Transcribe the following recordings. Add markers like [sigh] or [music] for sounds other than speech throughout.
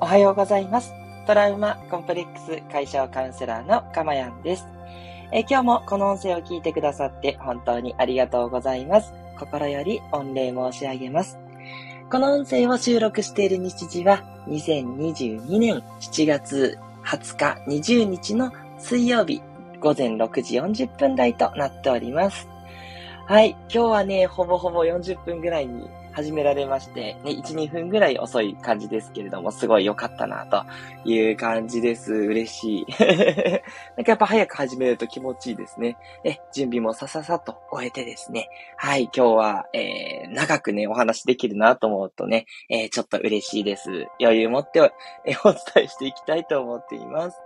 おはようございます。トラウマコンプレックス解消カウンセラーのかまやんです。え今日もこの音声を聞いてくださって本当にありがとうございます。心より御礼申し上げます。この音声を収録している日時は2022年7月20日20日の水曜日午前6時40分台となっております。はい。今日はね、ほぼほぼ40分ぐらいに始められまして、ね、1、2分ぐらい遅い感じですけれども、すごい良かったな、という感じです。嬉しい。[laughs] なんかやっぱ早く始めると気持ちいいですね。ね、準備もさささっと終えてですね。はい、今日は、えー、長くね、お話できるなと思うとね、えー、ちょっと嬉しいです。余裕持って、えー、お伝えしていきたいと思っています。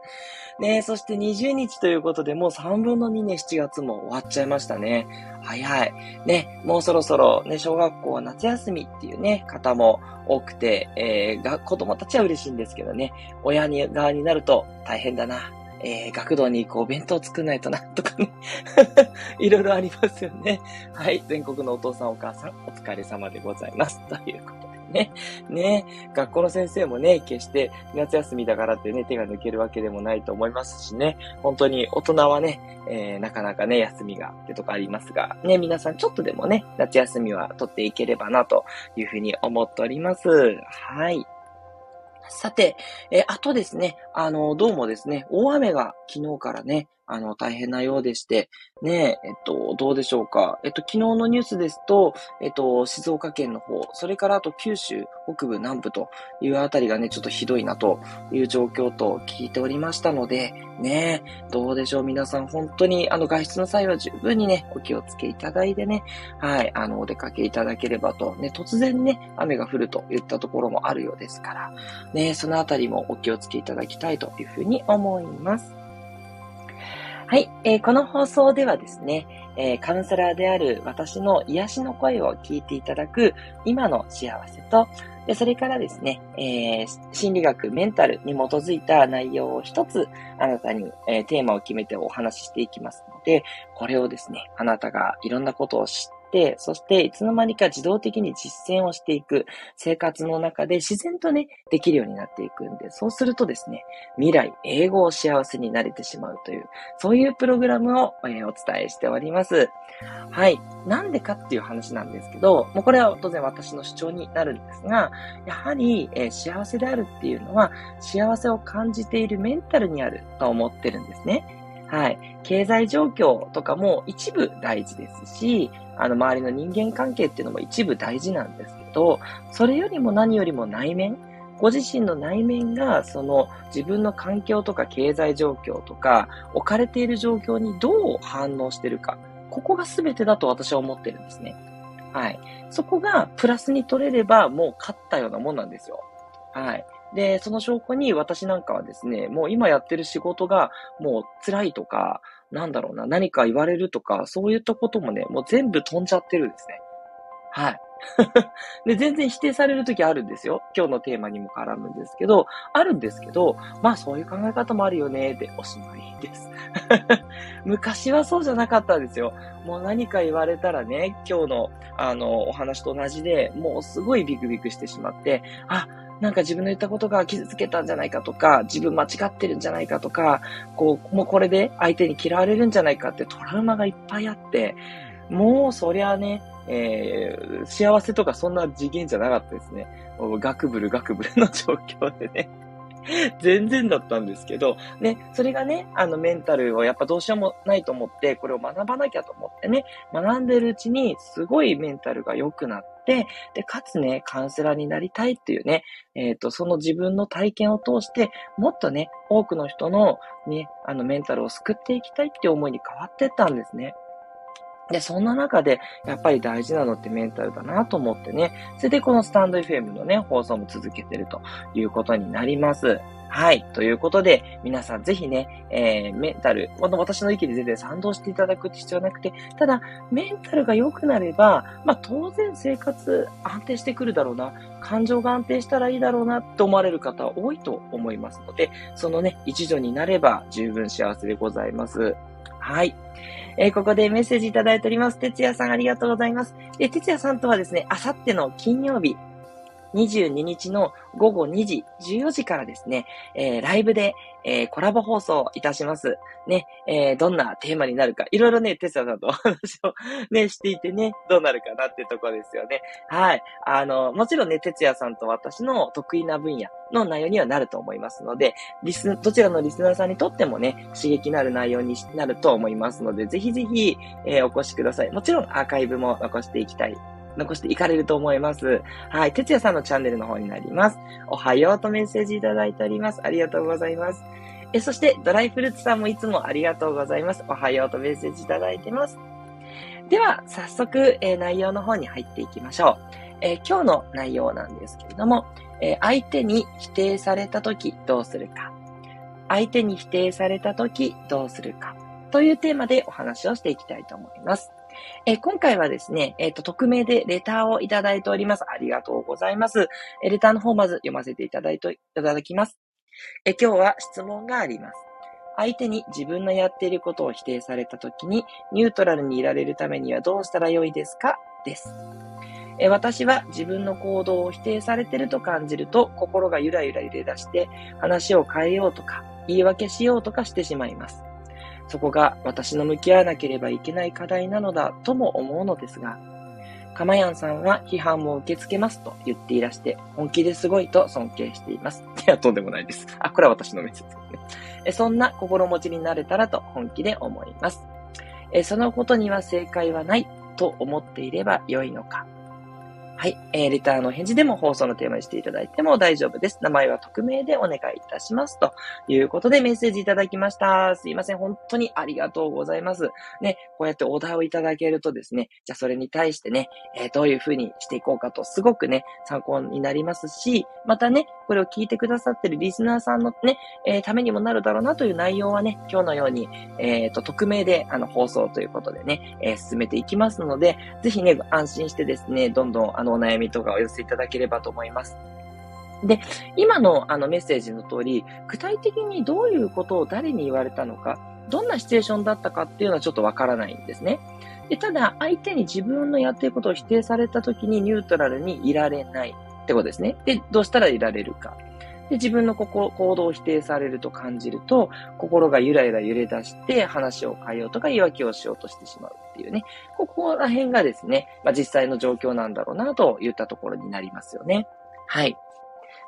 ね、そして20日ということで、もう3分の2ね、7月も終わっちゃいましたね。早い。ね、もうそろそろね、小学校は夏休み休みっていうね、方も多くて、えー、が、子供たちは嬉しいんですけどね、親に側になると大変だな。えー、学童に行こう、弁当作んないとな、とかね。[laughs] いろいろありますよね。はい。全国のお父さんお母さん、お疲れ様でございます。ということでね。ね。学校の先生もね、決して夏休みだからってね、手が抜けるわけでもないと思いますしね。本当に大人はね、えー、なかなかね、休みがってとこありますが、ね、皆さんちょっとでもね、夏休みは取っていければなというふうに思っております。はい。さて、えあとですね、あの、どうもですね、大雨が昨日からね、あの、大変なようでして、ねえ、えっと、どうでしょうか。えっと、昨日のニュースですと、えっと、静岡県の方、それからあと九州北部南部というあたりがね、ちょっとひどいなという状況と聞いておりましたので、ねえ、どうでしょう。皆さん、本当に、あの、外出の際は十分にね、お気をつけいただいてね、はい、あの、お出かけいただければと、ね、突然ね、雨が降るといったところもあるようですから、ねえ、そのあたりもお気をつけいただきたいというふうに思います。はい、えー、この放送ではですね、えー、カウンセラーである私の癒しの声を聞いていただく今の幸せと、でそれからですね、えー、心理学、メンタルに基づいた内容を一つあなたに、えー、テーマを決めてお話ししていきますので、これをですね、あなたがいろんなことを知って、そしていつの間にか自動的に実践をしていく生活の中で自然とね、できるようになっていくんで、そうするとですね、未来、英語を幸せになれてしまうという、そういうプログラムを、えー、お伝えしております。はい。なんでかっていう話なんですけど、もうこれは当然私の主張になるんですが、やはり、えー、幸せであるっていうのは、幸せを感じているメンタルにあると思ってるんですね。はい。経済状況とかも一部大事ですし、あの、周りの人間関係っていうのも一部大事なんですけど、それよりも何よりも内面、ご自身の内面が、その自分の環境とか経済状況とか、置かれている状況にどう反応してるか、ここが全てだと私は思ってるんですね。はい。そこがプラスに取れればもう勝ったようなもんなんですよ。はい。で、その証拠に私なんかはですね、もう今やってる仕事がもう辛いとか、なんだろうな、何か言われるとか、そういったこともね、もう全部飛んじゃってるんですね。はい。[laughs] で、全然否定されるときあるんですよ。今日のテーマにも絡むんですけど、あるんですけど、まあそういう考え方もあるよね、でおしまいです。[laughs] 昔はそうじゃなかったんですよ。もう何か言われたらね、今日のあのお話と同じで、もうすごいビクビクしてしまって、あ、なんか自分の言ったことが傷つけたんじゃないかとか、自分間違ってるんじゃないかとか、こう、もうこれで相手に嫌われるんじゃないかってトラウマがいっぱいあって、もうそりゃね、えー、幸せとかそんな次元じゃなかったですね。ガクブルガクブルの状況でね。全然だったんですけど、ね、それがね、あのメンタルをやっぱどうしようもないと思って、これを学ばなきゃと思ってね、学んでるうちにすごいメンタルが良くなって、で、かつね、カウンセラーになりたいっていうね、えっ、ー、と、その自分の体験を通して、もっとね、多くの人のね、あのメンタルを救っていきたいっていう思いに変わってったんですね。で、そんな中で、やっぱり大事なのってメンタルだなと思ってね、それでこのスタンド FM のね、放送も続けてるということになります。はい。ということで、皆さんぜひね、えー、メンタル、この私の意見で全然賛同していただく必要なくて、ただ、メンタルが良くなれば、まあ当然生活安定してくるだろうな、感情が安定したらいいだろうなって思われる方は多いと思いますので、そのね、一助になれば十分幸せでございます。はい。えー、ここでメッセージいただいております。哲也さんありがとうございます。で、哲也さんとはですね、あさっての金曜日、22日の午後2時、14時からですね、えー、ライブで、えー、コラボ放送いたします。ね、えー、どんなテーマになるか、いろいろね、テスラさんとお [laughs] 話をね、していてね、どうなるかなってとこですよね。はい。あの、もちろんね、哲也さんと私の得意な分野の内容にはなると思いますので、リス、どちらのリスナーさんにとってもね、刺激のある内容になると思いますので、ぜひぜひ、えー、お越しください。もちろんアーカイブも残していきたい残していかれると思います。はい。哲也さんのチャンネルの方になります。おはようとメッセージいただいております。ありがとうございます。え、そして、ドライフルーツさんもいつもありがとうございます。おはようとメッセージいただいてます。では、早速、えー、内容の方に入っていきましょう。えー、今日の内容なんですけれども、えー、相手に否定されたときどうするか。相手に否定されたときどうするか。というテーマでお話をしていきたいと思います。えー、今回はですね、えっ、ー、と、匿名でレターをいただいております。ありがとうございます。えー、レターの方まず読ませていただいて、いただきます。え今日は質問があります。相手に自分のやっていることを否定されたときに、ニュートラルにいられるためにはどうしたらよいですか？です。え私は自分の行動を否定されてると感じると、心がゆらゆら揺れ出して、話を変えようとか、言い訳しようとかしてしまいます。そこが私の向き合わなければいけない課題なのだとも思うのですが、かまやんさんは批判も受け付けますと言っていらして、本気ですごいと尊敬しています。[laughs] いや、とんでもないです。あ、これは私のメッセージですね。そんな心持ちになれたらと本気で思います。そのことには正解はないと思っていれば良いのか。はい。えー、レターの返事でも放送のテーマにしていただいても大丈夫です。名前は匿名でお願いいたします。ということでメッセージいただきました。すいません。本当にありがとうございます。ね、こうやってお題をいただけるとですね、じゃあそれに対してね、えー、どういうふうにしていこうかと、すごくね、参考になりますし、またね、これを聞いてくださってるリスナーさんのね、えー、ためにもなるだろうなという内容はね、今日のように、えっ、ー、と、匿名で、あの、放送ということでね、え、進めていきますので、ぜひね、安心してですね、どんどん、あの、お悩みとかお寄せいただければと思います。で、今のあのメッセージの通り、具体的にどういうことを誰に言われたのか、どんなシチュエーションだったかっていうのはちょっとわからないんですね。でただ、相手に自分のやってることを否定された時にニュートラルにいられないってことですね。で、どうしたらいられるか。で、自分のここ行動を否定されると感じると、心がゆらゆら揺れ出して話を変えようとか言い訳をしようとしてしまうっていうね。ここら辺がですね、まあ、実際の状況なんだろうなといったところになりますよね。はい。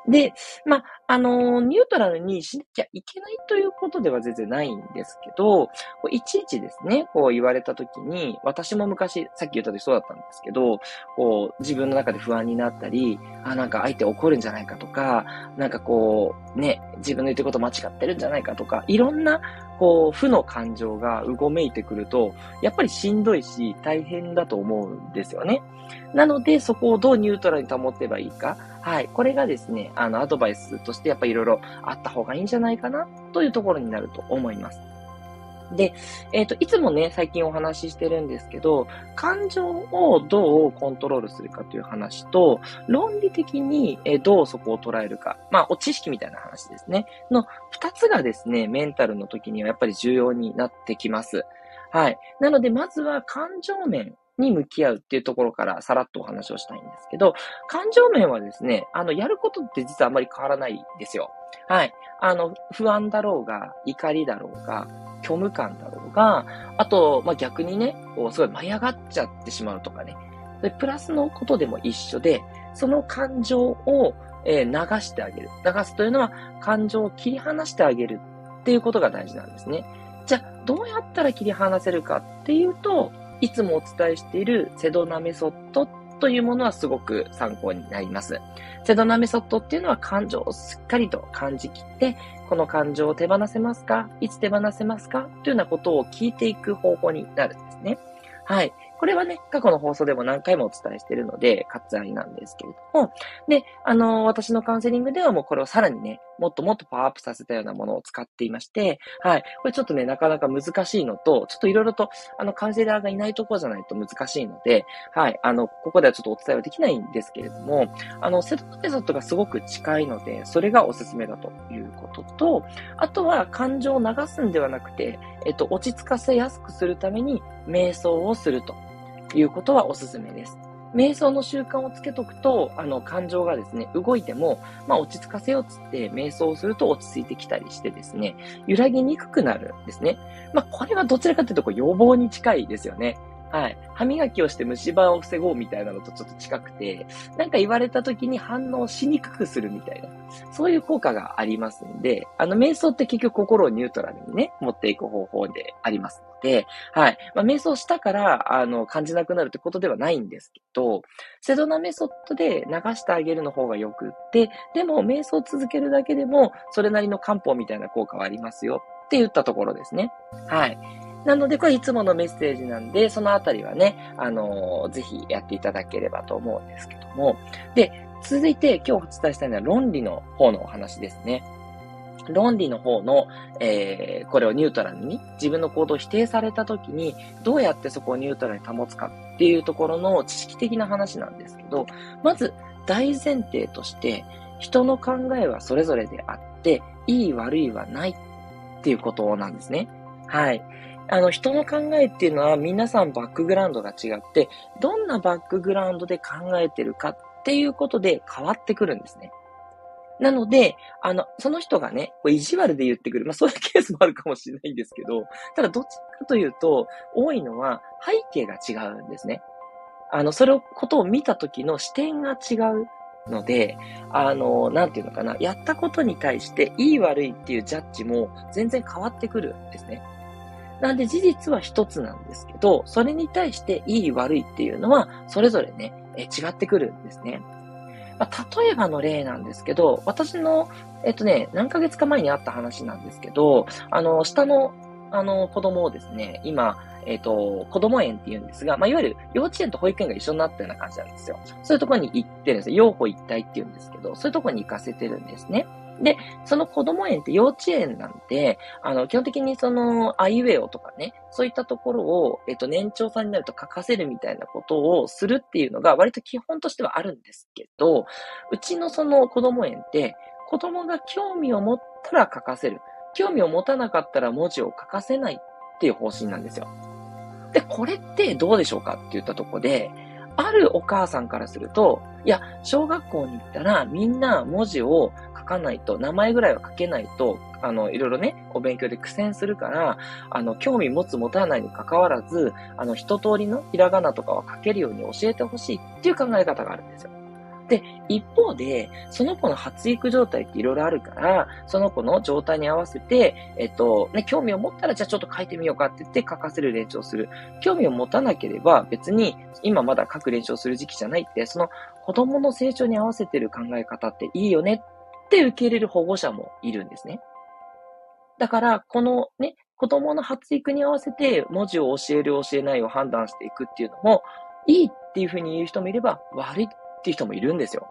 で、まあ、あの、ニュートラルにしなきゃいけないということでは全然ないんですけど、いちいちですね、こう言われたときに、私も昔、さっき言った時そうだったんですけど、こう、自分の中で不安になったり、あ、なんか相手怒るんじゃないかとか、なんかこう、ね、自分の言ってること間違ってるんじゃないかとか、いろんな、こう、負の感情がうごめいてくると、やっぱりしんどいし、大変だと思うんですよね。なので、そこをどうニュートラルに保てばいいか。はい。これがですね、あの、アドバイスとしてやっぱりいろいろあった方がいいんじゃないかな、というところになると思います。で、えっ、ー、と、いつもね、最近お話ししてるんですけど、感情をどうコントロールするかという話と、論理的にどうそこを捉えるか、まあ、お知識みたいな話ですね。の二つがですね、メンタルの時にはやっぱり重要になってきます。はい。なので、まずは感情面に向き合うっていうところからさらっとお話をしたいんですけど、感情面はですね、あの、やることって実はあまり変わらないですよ。はい。あの、不安だろうが、怒りだろうが、虚無感だろうが、あと、まあ、逆にね、こう、すごい舞い上がっちゃってしまうとかね。で、プラスのことでも一緒で、その感情を、えー、流してあげる。流すというのは、感情を切り離してあげるっていうことが大事なんですね。じゃあ、どうやったら切り離せるかっていうと、いつもお伝えしているセドナメソッドというものはすごく参考になります。セドナメソッドっていうのは感情をしっかりと感じきって、この感情を手放せますか？いつ手放せますか？というようなことを聞いていく方法になるんですね。はい。これはね、過去の放送でも何回もお伝えしているので、割愛なんですけれども、で、あの、私のカウンセリングではもうこれをさらにね、もっともっとパワーアップさせたようなものを使っていまして、はい。これちょっとね、なかなか難しいのと、ちょっといろいろと、あの、カウンセラーがいないところじゃないと難しいので、はい。あの、ここではちょっとお伝えはできないんですけれども、あの、セットメソッドがすごく近いので、それがおすすめだということと、あとは感情を流すんではなくて、えっと、落ち着かせやすくするために、瞑想をするということはおすすめです。瞑想の習慣をつけとくと、あの、感情がですね、動いても、まあ、落ち着かせようっつって、瞑想をすると落ち着いてきたりしてですね、揺らぎにくくなるんですね。まあ、これはどちらかというと、こう予防に近いですよね。はい。歯磨きをして虫歯を防ごうみたいなのとちょっと近くて、なんか言われた時に反応しにくくするみたいな、そういう効果がありますんで、あの、瞑想って結局心をニュートラルにね、持っていく方法でありますので、はい。まあ、瞑想したから、あの、感じなくなるってことではないんですけど、セドナメソッドで流してあげるの方がよくって、でも、瞑想を続けるだけでも、それなりの漢方みたいな効果はありますよって言ったところですね。はい。なので、これいつものメッセージなんで、そのあたりはね、あのー、ぜひやっていただければと思うんですけども。で、続いて今日お伝えしたいのは論理の方のお話ですね。論理の方の、えー、これをニュートラルに、自分の行動を否定された時に、どうやってそこをニュートラルに保つかっていうところの知識的な話なんですけど、まず大前提として、人の考えはそれぞれであって、いい悪いはないっていうことなんですね。はい。あの、人の考えっていうのは皆さんバックグラウンドが違って、どんなバックグラウンドで考えてるかっていうことで変わってくるんですね。なので、あの、その人がね、こう意地悪で言ってくる。まあそういうケースもあるかもしれないんですけど、ただどっちかというと、多いのは背景が違うんですね。あの、それを、ことを見た時の視点が違うので、あの、なんていうのかな、やったことに対していい悪いっていうジャッジも全然変わってくるんですね。なんで事実は一つなんですけど、それに対していい悪いっていうのは、それぞれね、え違ってくるんですね。まあ、例えばの例なんですけど、私の、えっとね、何ヶ月か前にあった話なんですけど、あの、下の、あの、子供をですね、今、えっ、と、子供園って言うんですが、まあ、いわゆる幼稚園と保育園が一緒になったような感じなんですよ。そういうところに行ってるんですよ。養護一体って言うんですけど、そういうところに行かせてるんですね。で、その子供園って幼稚園なんで、あの、基本的にその、アイウェオとかね、そういったところを、えっと、年長さんになると書かせるみたいなことをするっていうのが割と基本としてはあるんですけど、うちのその子供園って、子供が興味を持ったら書かせる。興味を持たなかったら文字を書かせないっていう方針なんですよ。で、これってどうでしょうかって言ったとこで、あるお母さんからすると、いや、小学校に行ったらみんな文字をかないと、名前ぐらいは書けないと、あの、いろいろね、お勉強で苦戦するから、あの、興味持つ持たないに関わらず、あの、一通りのひらがなとかは書けるように教えてほしいっていう考え方があるんですよ。で、一方で、その子の発育状態っていろいろあるから、その子の状態に合わせて、えっと、ね、興味を持ったらじゃあちょっと書いてみようかって言って書かせる練習をする。興味を持たなければ別に今まだ書く練習をする時期じゃないって、その子供の成長に合わせてる考え方っていいよねって受け入れる保護者もいるんですね。だから、このね、子供の発育に合わせて文字を教える教えないを判断していくっていうのも、いいっていうふうに言う人もいれば、悪いっていう人もいるんですよ。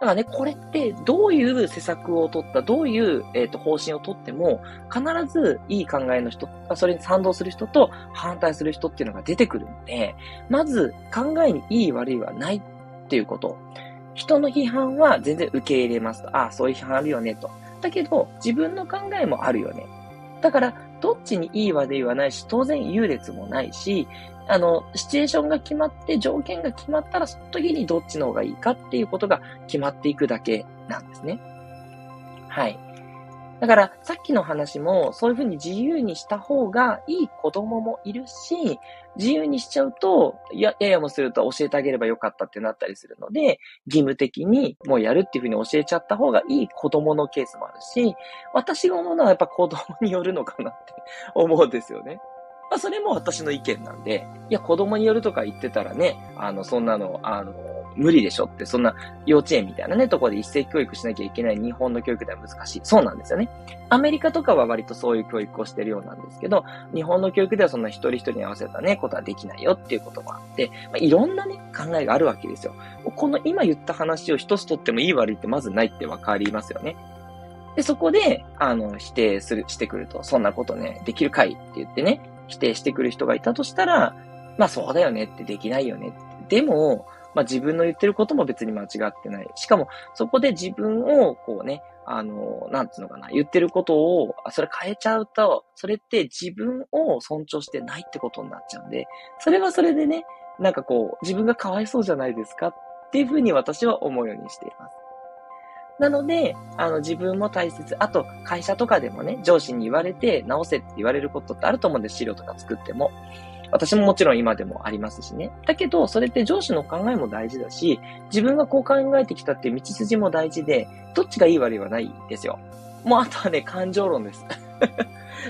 だからね、これってどういう施策を取った、どういう、えーと、方針を取っても、必ずいい考えの人、それに賛同する人と反対する人っていうのが出てくるので、まず考えにいい悪いはないっていうこと。人の批判は全然受け入れますと。ああ、そういう批判あるよねと。だけど、自分の考えもあるよね。だから、どっちにいい悪いはないし、当然優劣もないし、あの、シチュエーションが決まって、条件が決まったら、その時にどっちの方がいいかっていうことが決まっていくだけなんですね。はい。だから、さっきの話も、そういうふうに自由にした方がいい子供もいるし、自由にしちゃうと、いや、ややもすると教えてあげればよかったってなったりするので、義務的にもうやるっていうふうに教えちゃった方がいい子供のケースもあるし、私が思うのはやっぱ子供によるのかなって [laughs] 思うんですよね。まあ、それも私の意見なんで、いや、子供によるとか言ってたらね、あの、そんなの、あの、無理でしょって、そんな幼稚園みたいなね、とこで一斉教育しなきゃいけない日本の教育では難しい。そうなんですよね。アメリカとかは割とそういう教育をしてるようなんですけど、日本の教育ではそんな一人一人に合わせたね、ことはできないよっていうこともあって、まあ、いろんなね、考えがあるわけですよ。この今言った話を一つとってもいい悪いってまずないってわかりますよね。で、そこで、あの、否定する、してくると、そんなことね、できるかいって言ってね、否定してくる人がいたとしたら、まあそうだよねってできないよね。でも、まあ自分の言ってることも別に間違ってない。しかも、そこで自分をこうね、あの、なんつうのかな、言ってることを、それ変えちゃうと、それって自分を尊重してないってことになっちゃうんで、それはそれでね、なんかこう、自分がかわいそうじゃないですかっていうふうに私は思うようにしています。なので、あの、自分も大切。あと、会社とかでもね、上司に言われて直せって言われることってあると思うんです、資料とか作っても。私ももちろん今でもありますしね。だけど、それって上司の考えも大事だし、自分がこう考えてきたっていう道筋も大事で、どっちがいい悪いはないですよ。もうあとはね、感情論です。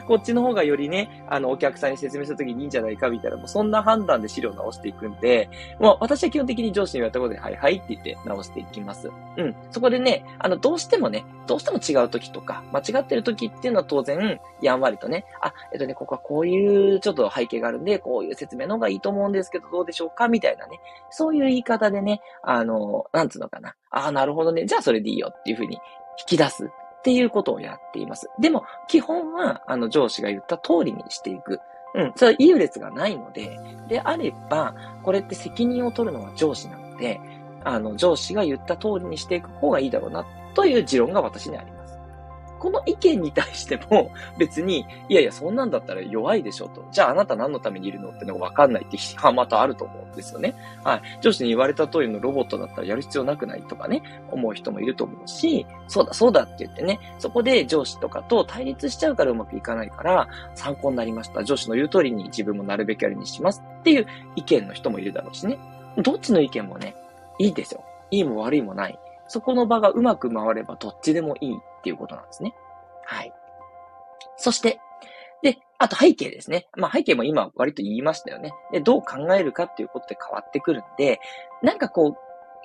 こっちの方がよりね、あの、お客さんに説明した時にいいんじゃないかみたいな、もうそんな判断で資料を直していくんで、もう私は基本的に上司に言われたことで、はいはいって言って直していきます。うん。そこでね、あの、どうしてもね、どうしても違う時とか、間違ってる時っていうのは当然、やんわりとね、あ、えっとね、ここはこういうちょっと背景があるんで、こういう説明の方がいいと思うんですけど、どうでしょうかみたいなね、そういう言い方でね、あの、なんつうのかな。ああ、なるほどね。じゃあそれでいいよっていうふうに引き出す。っていうことをやっています。でも、基本は、あの、上司が言った通りにしていく。うん、それは優劣がないので、であれば、これって責任を取るのは上司なので、あの、上司が言った通りにしていく方がいいだろうな、という持論が私にあります。この意見に対しても、[laughs] 別に、いやいや、そんなんだったら弱いでしょと。じゃああなた何のためにいるのってのがわかんないって批判またあると思うんですよね。はい。上司に言われた通りのロボットだったらやる必要なくないとかね、思う人もいると思うし、そうだそうだって言ってね、そこで上司とかと対立しちゃうからうまくいかないから、参考になりました。上司の言う通りに自分もなるべきようにしますっていう意見の人もいるだろうしね。どっちの意見もね、いいですよ。いいも悪いもない。そこの場がうまく回ればどっちでもいいっていうことなんですね。はい。そして、で、あと背景ですね。まあ背景も今割と言いましたよね。で、どう考えるかっていうことで変わってくるんで、なんかこう、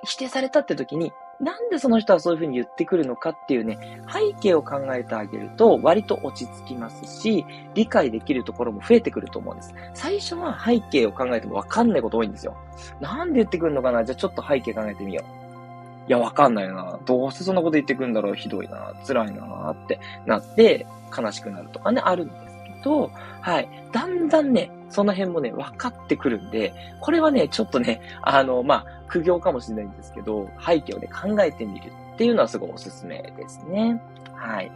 否定されたって時に、なんでその人はそういうふうに言ってくるのかっていうね、背景を考えてあげると割と落ち着きますし、理解できるところも増えてくると思うんです。最初は背景を考えてもわかんないこと多いんですよ。なんで言ってくるのかな？じゃあちょっと背景考えてみよう。や、わかんないな。どうしてそんなこと言ってくんだろう。ひどいな。辛いな。ってなって、悲しくなるとかね、あるんですけど、はい。だんだんね、その辺もね、分かってくるんで、これはね、ちょっとね、あの、まあ、苦行かもしれないんですけど、背景をね、考えてみるっていうのはすごいおすすめですね。はい。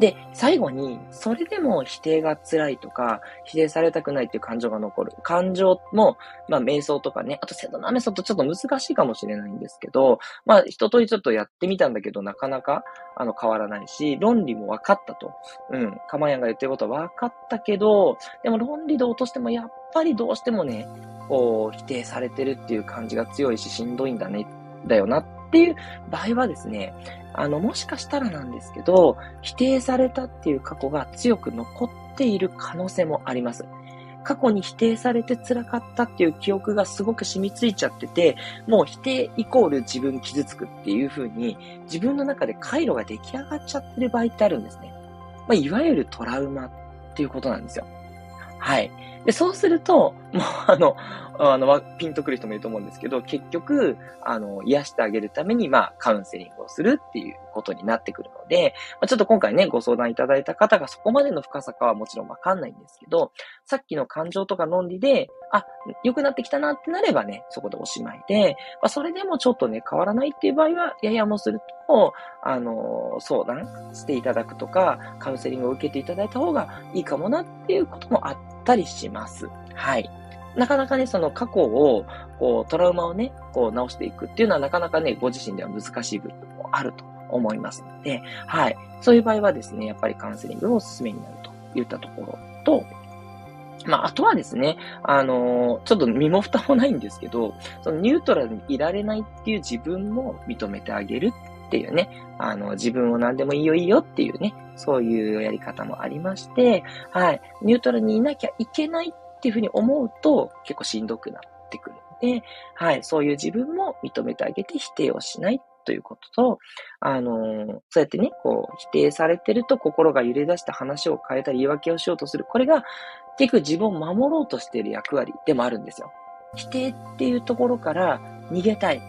で、最後に、それでも否定が辛いとか、否定されたくないっていう感情が残る。感情も、まあ、瞑想とかね、あとセドナメソとちょっと難しいかもしれないんですけど、まあ、一通りちょっとやってみたんだけど、なかなか、あの、変わらないし、論理も分かったと。うん。かまやんが言ってることは分かったけど、でも論理で落としても、やっぱりどうしてもね、こう、否定されてるっていう感じが強いし、しんどいんだね、だよなっっていう場合はですね、あの、もしかしたらなんですけど、否定されたっていう過去が強く残っている可能性もあります。過去に否定されて辛かったっていう記憶がすごく染みついちゃってて、もう否定イコール自分傷つくっていう風に、自分の中で回路が出来上がっちゃってる場合ってあるんですね。まあ、いわゆるトラウマっていうことなんですよ。はい。で、そうすると、もうあの、あの、ピンとくる人もいると思うんですけど、結局、あの、癒してあげるために、まあ、カウンセリングをするっていうことになってくるので、まあ、ちょっと今回ね、ご相談いただいた方がそこまでの深さかはもちろんわかんないんですけど、さっきの感情とか論理で、あ、良くなってきたなってなればね、そこでおしまいで、まあ、それでもちょっとね、変わらないっていう場合は、ややもすると、あの、相談していただくとか、カウンセリングを受けていただいた方がいいかもなっていうこともあったりします。はい。なかなかね、その過去を、こう、トラウマをね、こう直していくっていうのはなかなかね、ご自身では難しい部分もあると思いますので、はい。そういう場合はですね、やっぱりカウンセリングがおすすめになるといったところと、まあ、あとはですね、あのー、ちょっと身も蓋もないんですけど、そのニュートラルにいられないっていう自分も認めてあげるっていうね、あの、自分を何でもいいよいいよっていうね、そういうやり方もありまして、はい、ニュートラルにいなきゃいけないっていうふうに思うと結構しんどくなってくるので、はい、そういう自分も認めてあげて否定をしないということと、あのー、そうやってね、こう、否定されてると心が揺れ出して話を変えたり言い訳をしようとする。これが結局自分を守ろうとしている役割でもあるんですよ。否定っていうところから逃げたい。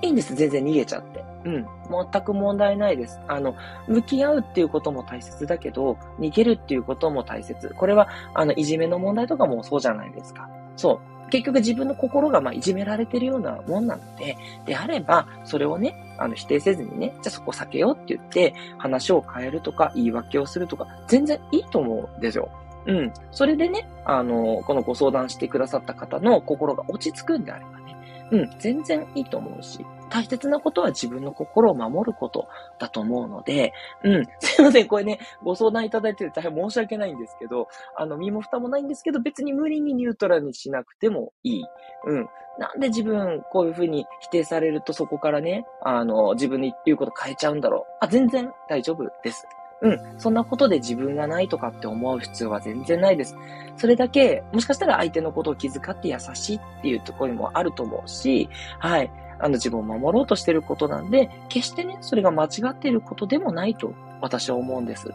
いいんです、全然逃げちゃって。うん。全く問題ないです。あの、向き合うっていうことも大切だけど、逃げるっていうことも大切。これは、あの、いじめの問題とかもそうじゃないですか。そう。結局自分の心がまあいじめられてるようなもんなので、であれば、それをね、あの、否定せずにね、じゃあそこ避けようって言って、話を変えるとか、言い訳をするとか、全然いいと思うんですよ。うん。それでね、あの、このご相談してくださった方の心が落ち着くんであればね、うん、全然いいと思うし、大切なことは自分の心を守ることだと思うので、うん。[laughs] すいません。これね、ご相談いただいてて大変申し訳ないんですけど、あの、身も蓋もないんですけど、別に無理にニュートラルにしなくてもいい。うん。なんで自分、こういうふうに否定されるとそこからね、あの、自分で言うこと変えちゃうんだろう。あ、全然大丈夫です。うん。そんなことで自分がないとかって思う必要は全然ないです。それだけ、もしかしたら相手のことを気遣って優しいっていうところにもあると思うし、はい。あの自分を守ろうとしてることなんで、決してね、それが間違っていることでもないと私は思うんです。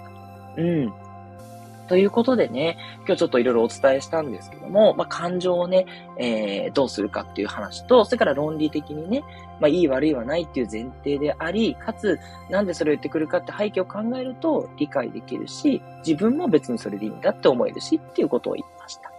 うん。ということでね、今日ちょっといろいろお伝えしたんですけども、まあ、感情をね、えー、どうするかっていう話と、それから論理的にね、まあ、いい悪いはないっていう前提であり、かつ、なんでそれを言ってくるかって背景を考えると理解できるし、自分も別にそれでいいんだって思えるしっていうことを言いました。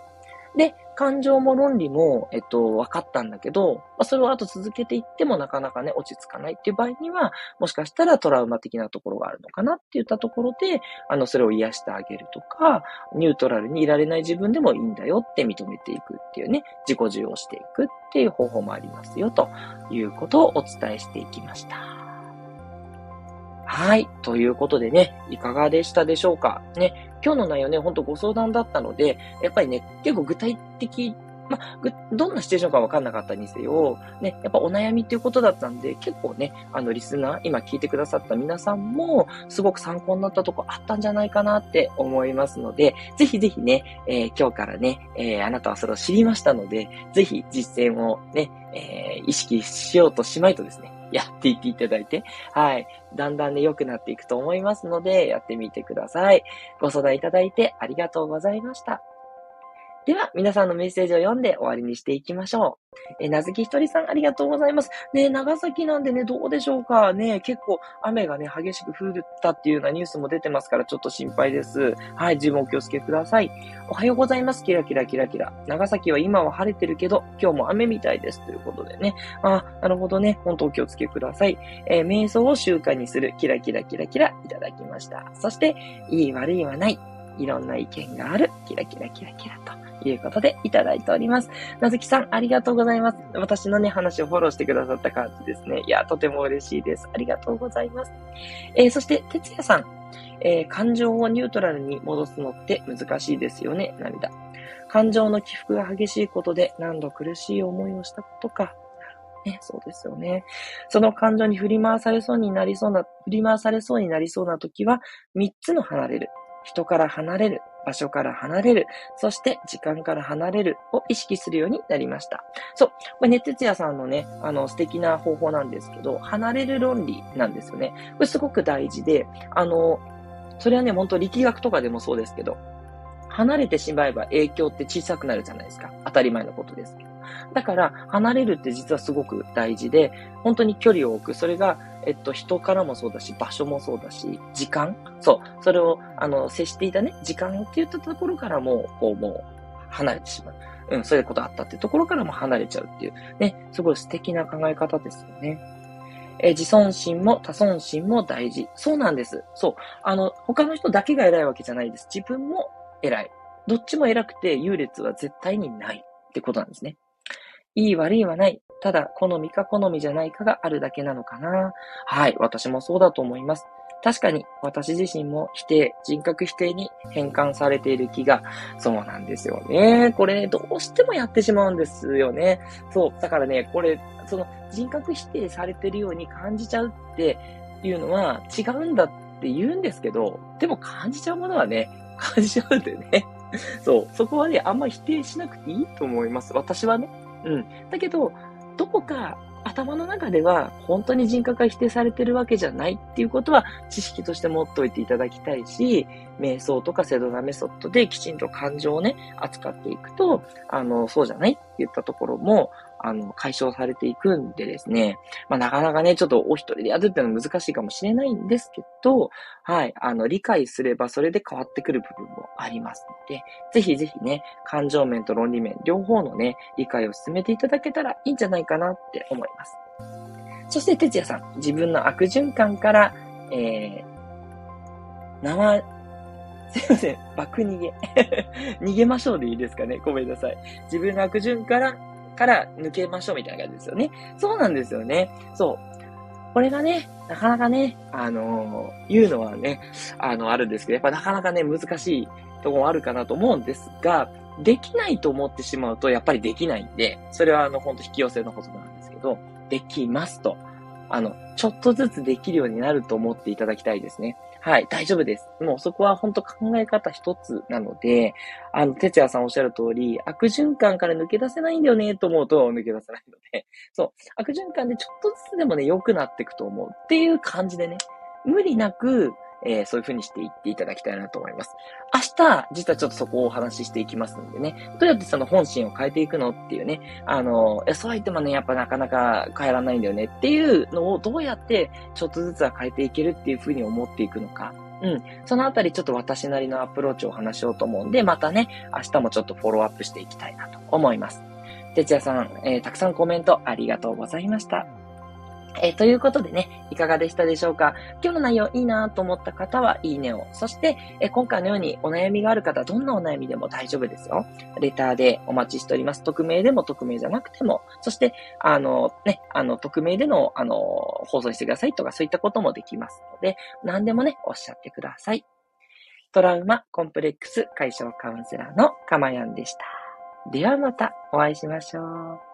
で、感情も論理も、えっと、分かったんだけど、まあ、それを後続けていってもなかなかね、落ち着かないっていう場合には、もしかしたらトラウマ的なところがあるのかなって言ったところで、あの、それを癒してあげるとか、ニュートラルにいられない自分でもいいんだよって認めていくっていうね、自己受容していくっていう方法もありますよ、ということをお伝えしていきました。はい。ということでね、いかがでしたでしょうか？ね、今日の内容ね、ほんとご相談だったので、やっぱりね、結構具体的、まどんなシチュエーションかわかんなかったにせよ、ね、やっぱお悩みっていうことだったんで、結構ね、あの、リスナー、今聞いてくださった皆さんも、すごく参考になったとこあったんじゃないかなって思いますので、ぜひぜひね、えー、今日からね、えー、あなたはそれを知りましたので、ぜひ実践をね、えー、意識しようとしまいとですね、やっていっていただいて、はい。だんだんね、良くなっていくと思いますので、やってみてください。ご相談いただいてありがとうございました。では、皆さんのメッセージを読んで終わりにしていきましょう。え、なずきひとりさん、ありがとうございます。ね長崎なんでね、どうでしょうか？ね結構雨がね、激しく降ったっていうようなニュースも出てますから、ちょっと心配です。はい、自分お気をつけください。おはようございます。キラキラキラキラ。長崎は今は晴れてるけど、今日も雨みたいです。ということでね。あ、なるほどね。本当お気をつけください。えー、瞑想を習慣にする。キラキラキラキラいただきました。そして、いい悪いはない。いろんな意見がある。キラキラキラキラと。いうことでいただいております。なずきさん、ありがとうございます。私のね、話をフォローしてくださった感じですね。いや、とても嬉しいです。ありがとうございます。えー、そして、てつやさん、えー、感情をニュートラルに戻すのって難しいですよね、涙。感情の起伏が激しいことで何度苦しい思いをしたことか。ね、そうですよね。その感情に振り回されそうになりそうな、振り回されそうになりそうな時は、三つの離れる。人から離れる、場所から離れる、そして時間から離れるを意識するようになりました。そう。これね、哲也さんのね、あの、素敵な方法なんですけど、離れる論理なんですよね。これすごく大事で、あの、それはね、本当力学とかでもそうですけど、離れてしまえば影響って小さくなるじゃないですか。当たり前のことですけど。だから、離れるって実はすごく大事で、本当に距離を置く。それが、えっと、人からもそうだし、場所もそうだし、時間そう。それを、あの、接していたね、時間って言ったところからも、こう、もう、離れてしまう。うん、そういうことあったっていうところからも離れちゃうっていう、ね、すごい素敵な考え方ですよね。え自尊心も多尊心も大事。そうなんです。そう。あの、他の人だけが偉いわけじゃないです。自分も偉い。どっちも偉くて優劣は絶対にないってことなんですね。いい悪いはない。ただ、好みか好みじゃないかがあるだけなのかな。はい、私もそうだと思います。確かに、私自身も否定、人格否定に変換されている気が、そうなんですよね。これね、どうしてもやってしまうんですよね。そう。だからね、これ、その人格否定されてるように感じちゃうっていうのは違うんだって言うんですけど、でも感じちゃうものはね、感じちゃうんでね。そう。そこはね、あんま否定しなくていいと思います。私はね。うん。だけど、どこか頭の中では本当に人格が否定されてるわけじゃないっていうことは知識として持っておいていただきたいし、瞑想とかセドナメソッドできちんと感情をね、扱っていくと、あの、そうじゃないって言ったところも、あの、解消されていくんでですね、まあ、なかなかね、ちょっとお一人でやるっていうのは難しいかもしれないんですけど、はい、あの、理解すればそれで変わってくる部分もありますので、ぜひぜひね、感情面と論理面、両方のね、理解を進めていただけたらいいんじゃないかなって思います。そして、哲也さん、自分の悪循環から、えー、生、[laughs] すいません。爆逃げ。[laughs] 逃げましょうでいいですかね。ごめんなさい。自分の悪循から、から抜けましょうみたいな感じですよね。そうなんですよね。そう。これがね、なかなかね、あのー、言うのはね、あの、あるんですけど、やっぱなかなかね、難しいとこもあるかなと思うんですが、できないと思ってしまうと、やっぱりできないんで、それはあの、本当引き寄せのことなんですけど、できますと。あの、ちょっとずつできるようになると思っていただきたいですね。はい、大丈夫です。もうそこは本当考え方一つなので、あの、哲也さんおっしゃる通り、悪循環から抜け出せないんだよね、と思うと抜け出せないので、[laughs] そう、悪循環でちょっとずつでもね、良くなっていくと思うっていう感じでね、無理なく、えー、そういう風にしていっていただきたいなと思います。明日、実はちょっとそこをお話ししていきますんでね、どうやってその本心を変えていくのっていうね、あの、そうは言ってもね、やっぱなかなか変えられないんだよねっていうのをどうやってちょっとずつは変えていけるっていう風に思っていくのか。うん。そのあたりちょっと私なりのアプローチを話しようと思うんで、またね、明日もちょっとフォローアップしていきたいなと思います。哲也さん、えー、たくさんコメントありがとうございました。えー、ということでね、いかがでしたでしょうか？今日の内容いいなと思った方はいいねを。そして、えー、今回のようにお悩みがある方、どんなお悩みでも大丈夫ですよ。レターでお待ちしております。匿名でも匿名じゃなくても、そして、あの、ね、あの、匿名での、あの、放送してくださいとか、そういったこともできますので、何でもね、おっしゃってください。トラウマコンプレックス解消カウンセラーのかまやんでした。ではまたお会いしましょう。